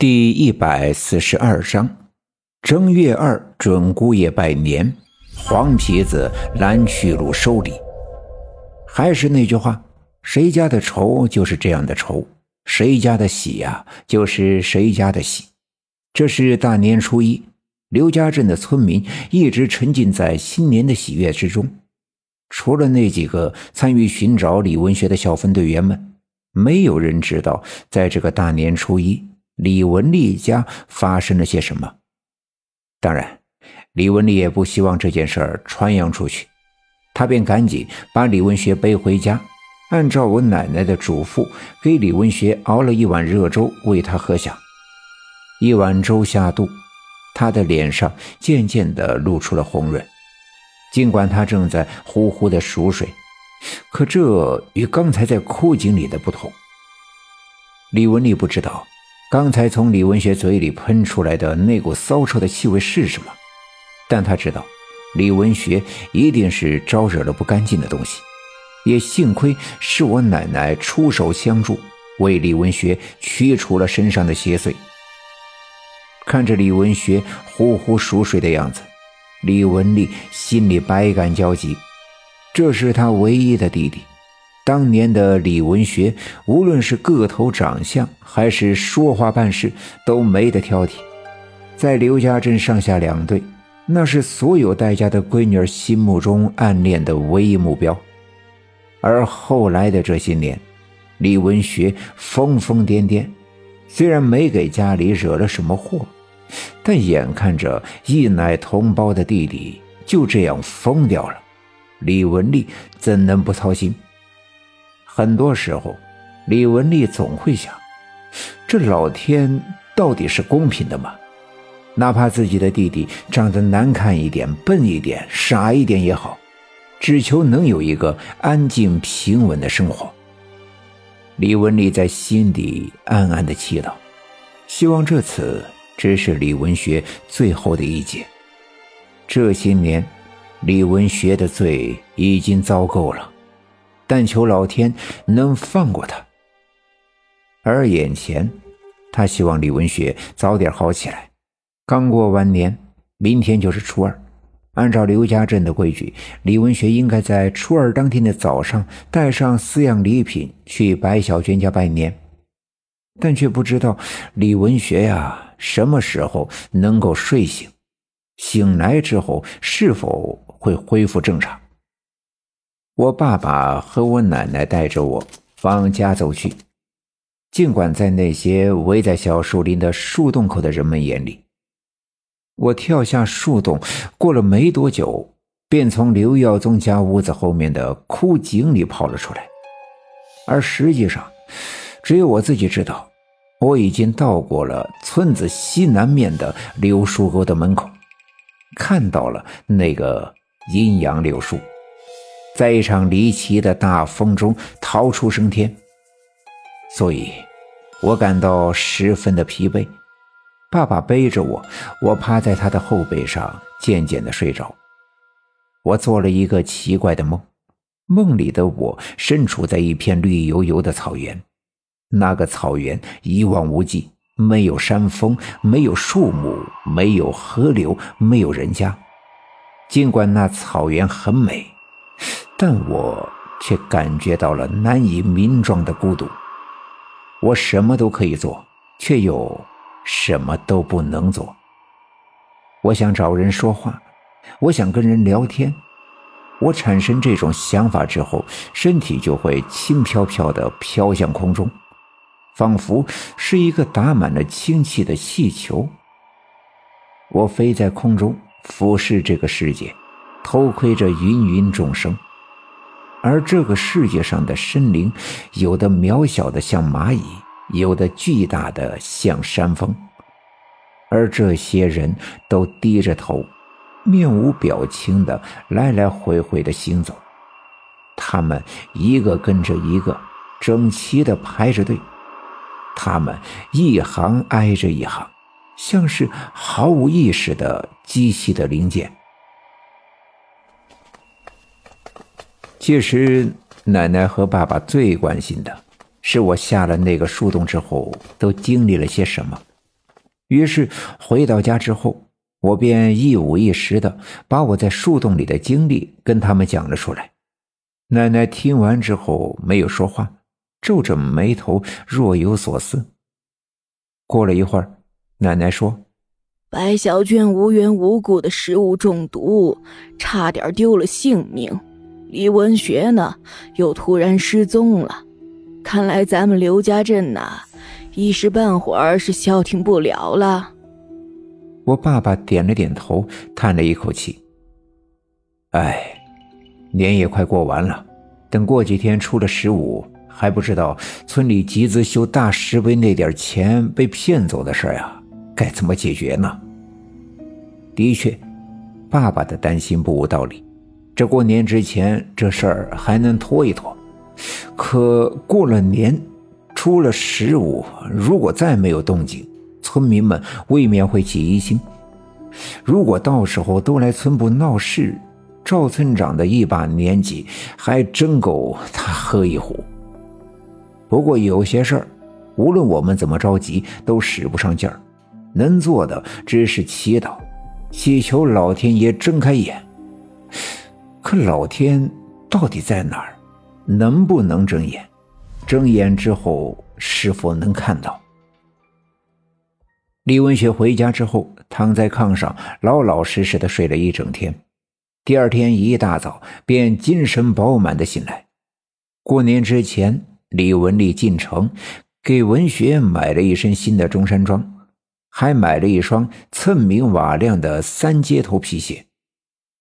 第一百四十二章，正月二准姑爷拜年，黄皮子蓝去路收礼。还是那句话，谁家的愁就是这样的愁，谁家的喜呀，就是谁家的喜。这是大年初一，刘家镇的村民一直沉浸在新年的喜悦之中，除了那几个参与寻找李文学的小分队员们，没有人知道，在这个大年初一。李文丽家发生了些什么？当然，李文丽也不希望这件事儿传扬出去，他便赶紧把李文学背回家，按照我奶奶的嘱咐，给李文学熬了一碗热粥喂他喝下。一碗粥下肚，他的脸上渐渐地露出了红润，尽管他正在呼呼地熟睡，可这与刚才在枯井里的不同。李文丽不知道。刚才从李文学嘴里喷出来的那股骚臭的气味是什么？但他知道，李文学一定是招惹了不干净的东西。也幸亏是我奶奶出手相助，为李文学驱除了身上的邪祟。看着李文学呼呼熟睡的样子，李文丽心里百感交集。这是他唯一的弟弟。当年的李文学，无论是个头、长相，还是说话办事，都没得挑剔，在刘家镇上下两队，那是所有戴家的闺女儿心目中暗恋的唯一目标。而后来的这些年，李文学疯疯癫癫，虽然没给家里惹了什么祸，但眼看着一奶同胞的弟弟就这样疯掉了，李文丽怎能不操心？很多时候，李文丽总会想：这老天到底是公平的吗？哪怕自己的弟弟长得难看一点、笨一点、傻一点也好，只求能有一个安静平稳的生活。李文丽在心底暗暗的祈祷，希望这次只是李文学最后的一劫。这些年，李文学的罪已经遭够了。但求老天能放过他。而眼前，他希望李文学早点好起来。刚过完年，明天就是初二。按照刘家镇的规矩，李文学应该在初二当天的早上带上四样礼品去白小娟家拜年。但却不知道李文学呀，什么时候能够睡醒？醒来之后，是否会恢复正常？我爸爸和我奶奶带着我往家走去，尽管在那些围在小树林的树洞口的人们眼里，我跳下树洞，过了没多久，便从刘耀宗家屋子后面的枯井里跑了出来。而实际上，只有我自己知道，我已经到过了村子西南面的柳树沟的门口，看到了那个阴阳柳树。在一场离奇的大风中逃出升天，所以我感到十分的疲惫。爸爸背着我，我趴在他的后背上，渐渐的睡着。我做了一个奇怪的梦，梦里的我身处在一片绿油油的草原，那个草原一望无际，没有山峰，没有树木，没有河流，没有人家。尽管那草原很美。但我却感觉到了难以名状的孤独。我什么都可以做，却又什么都不能做。我想找人说话，我想跟人聊天。我产生这种想法之后，身体就会轻飘飘地飘向空中，仿佛是一个打满了氢气的气球。我飞在空中，俯视这个世界，偷窥着芸芸众生。而这个世界上的生灵，有的渺小的像蚂蚁，有的巨大的像山峰，而这些人都低着头，面无表情的来来回回的行走。他们一个跟着一个，整齐的排着队，他们一行挨着一行，像是毫无意识的机器的零件。其实，奶奶和爸爸最关心的，是我下了那个树洞之后都经历了些什么。于是回到家之后，我便一五一十的把我在树洞里的经历跟他们讲了出来。奶奶听完之后没有说话，皱着眉头，若有所思。过了一会儿，奶奶说：“白小娟无缘无故的食物中毒，差点丢了性命。李文学呢，又突然失踪了。看来咱们刘家镇呐，一时半会儿是消停不了了。”我爸爸点了点头，叹了一口气：“哎。”年也快过完了，等过几天出了十五，还不知道村里集资修大石碑那点钱被骗走的事啊，该怎么解决呢？的确，爸爸的担心不无道理。这过年之前这事儿还能拖一拖，可过了年，出了十五，如果再没有动静，村民们未免会起疑心。如果到时候都来村部闹事，赵村长的一把年纪，还真够他喝一壶。不过有些事儿，无论我们怎么着急，都使不上劲儿，能做的只是祈祷，祈求老天爷睁开眼。可老天到底在哪儿？能不能睁眼？睁眼之后，是否能看到？李文学回家之后，躺在炕上，老老实实的睡了一整天。第二天一大早便精神饱满的醒来。过年之前，李文丽进城给文学买了一身新的中山装，还买了一双蹭明瓦亮的三接头皮鞋。